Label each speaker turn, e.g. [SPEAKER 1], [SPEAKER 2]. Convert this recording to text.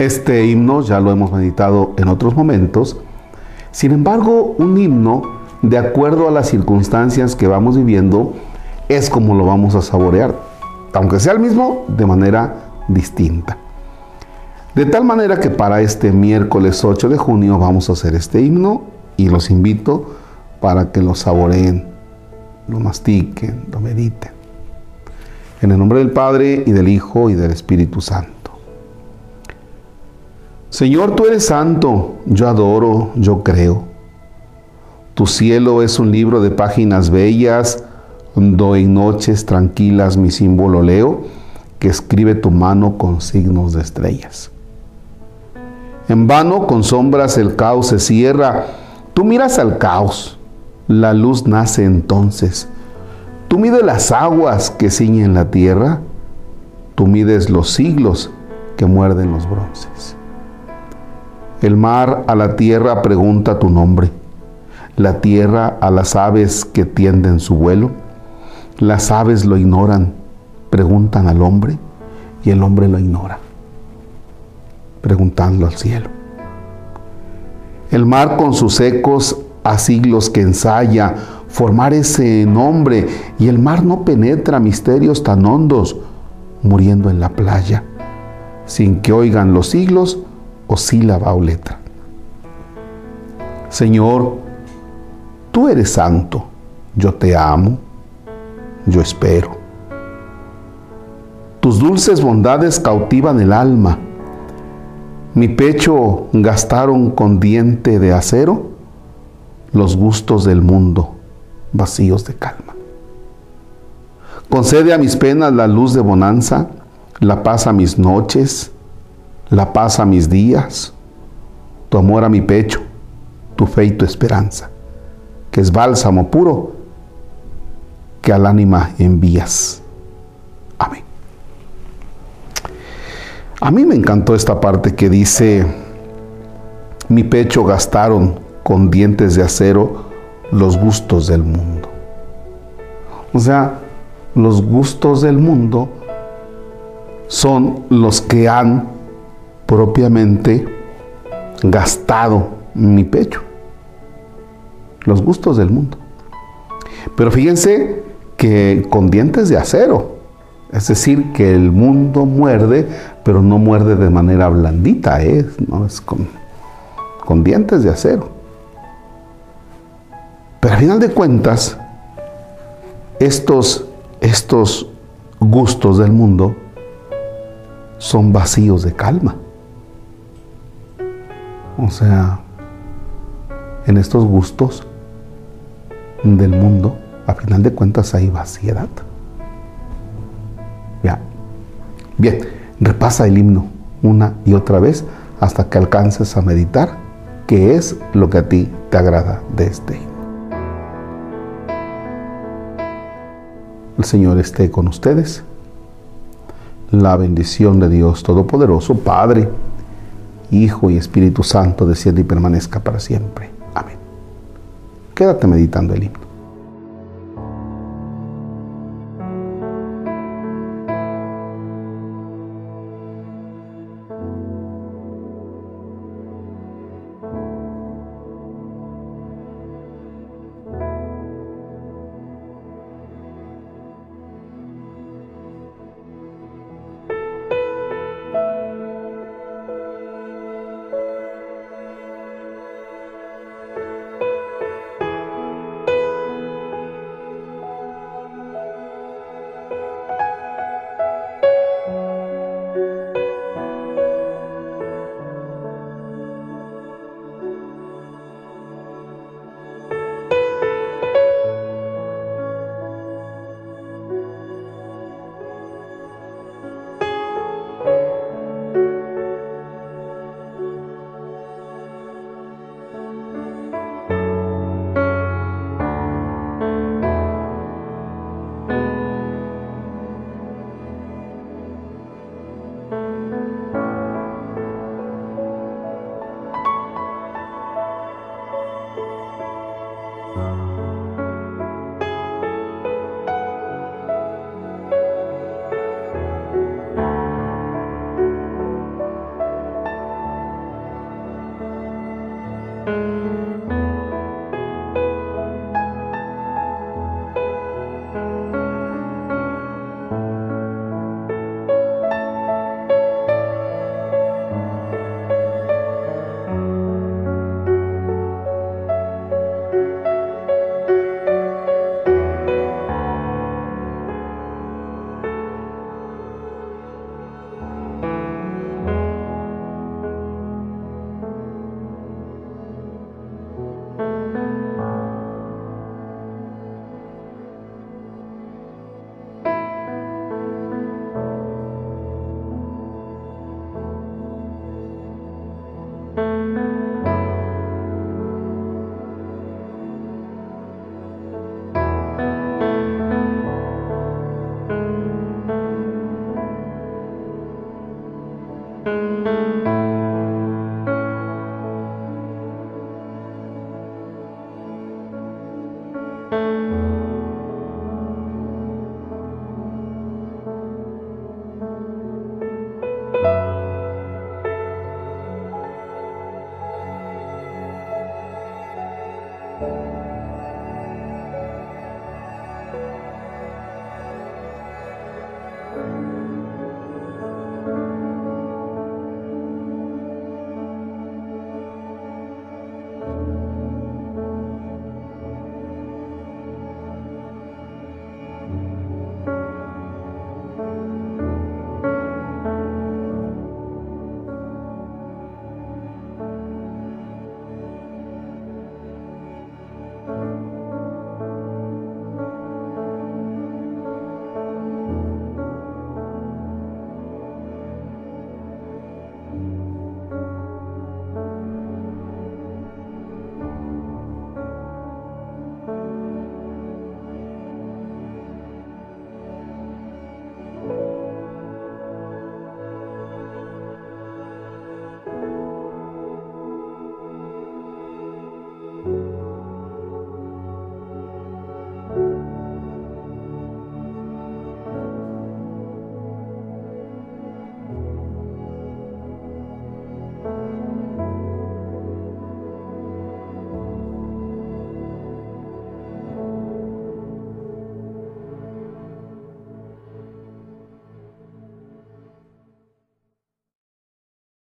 [SPEAKER 1] Este himno ya lo hemos meditado en otros momentos. Sin embargo, un himno, de acuerdo a las circunstancias que vamos viviendo, es como lo vamos a saborear, aunque sea el mismo, de manera distinta. De tal manera que para este miércoles 8 de junio vamos a hacer este himno y los invito para que lo saboreen, lo mastiquen, lo mediten. En el nombre del Padre y del Hijo y del Espíritu Santo. Señor, tú eres santo, yo adoro, yo creo. Tu cielo es un libro de páginas bellas, donde en noches tranquilas mi símbolo leo, que escribe tu mano con signos de estrellas. En vano con sombras el caos se cierra, tú miras al caos, la luz nace entonces. Tú mides las aguas que ciñen la tierra, tú mides los siglos que muerden los bronces. El mar a la tierra pregunta tu nombre, la tierra a las aves que tienden su vuelo. Las aves lo ignoran, preguntan al hombre y el hombre lo ignora, preguntando al cielo. El mar con sus ecos a siglos que ensaya formar ese nombre y el mar no penetra misterios tan hondos muriendo en la playa, sin que oigan los siglos o sílaba o letra. Señor, tú eres santo, yo te amo, yo espero. Tus dulces bondades cautivan el alma. Mi pecho gastaron con diente de acero los gustos del mundo vacíos de calma. Concede a mis penas la luz de bonanza, la paz a mis noches, la paz a mis días, tu amor a mi pecho, tu fe y tu esperanza, que es bálsamo puro que al ánima envías. Amén. A mí me encantó esta parte que dice, mi pecho gastaron con dientes de acero los gustos del mundo. O sea, los gustos del mundo son los que han propiamente gastado mi pecho. Los gustos del mundo. Pero fíjense que con dientes de acero. Es decir, que el mundo muerde, pero no muerde de manera blandita, ¿eh? ¿no? es con, con dientes de acero. Pero al final de cuentas, estos, estos gustos del mundo son vacíos de calma. O sea, en estos gustos del mundo, a final de cuentas hay vaciedad. Ya. Bien, repasa el himno una y otra vez hasta que alcances a meditar qué es lo que a ti te agrada de este himno. El Señor esté con ustedes. La bendición de Dios Todopoderoso, Padre, Hijo y Espíritu Santo, descienda y permanezca para siempre. Amén. Quédate meditando el himno.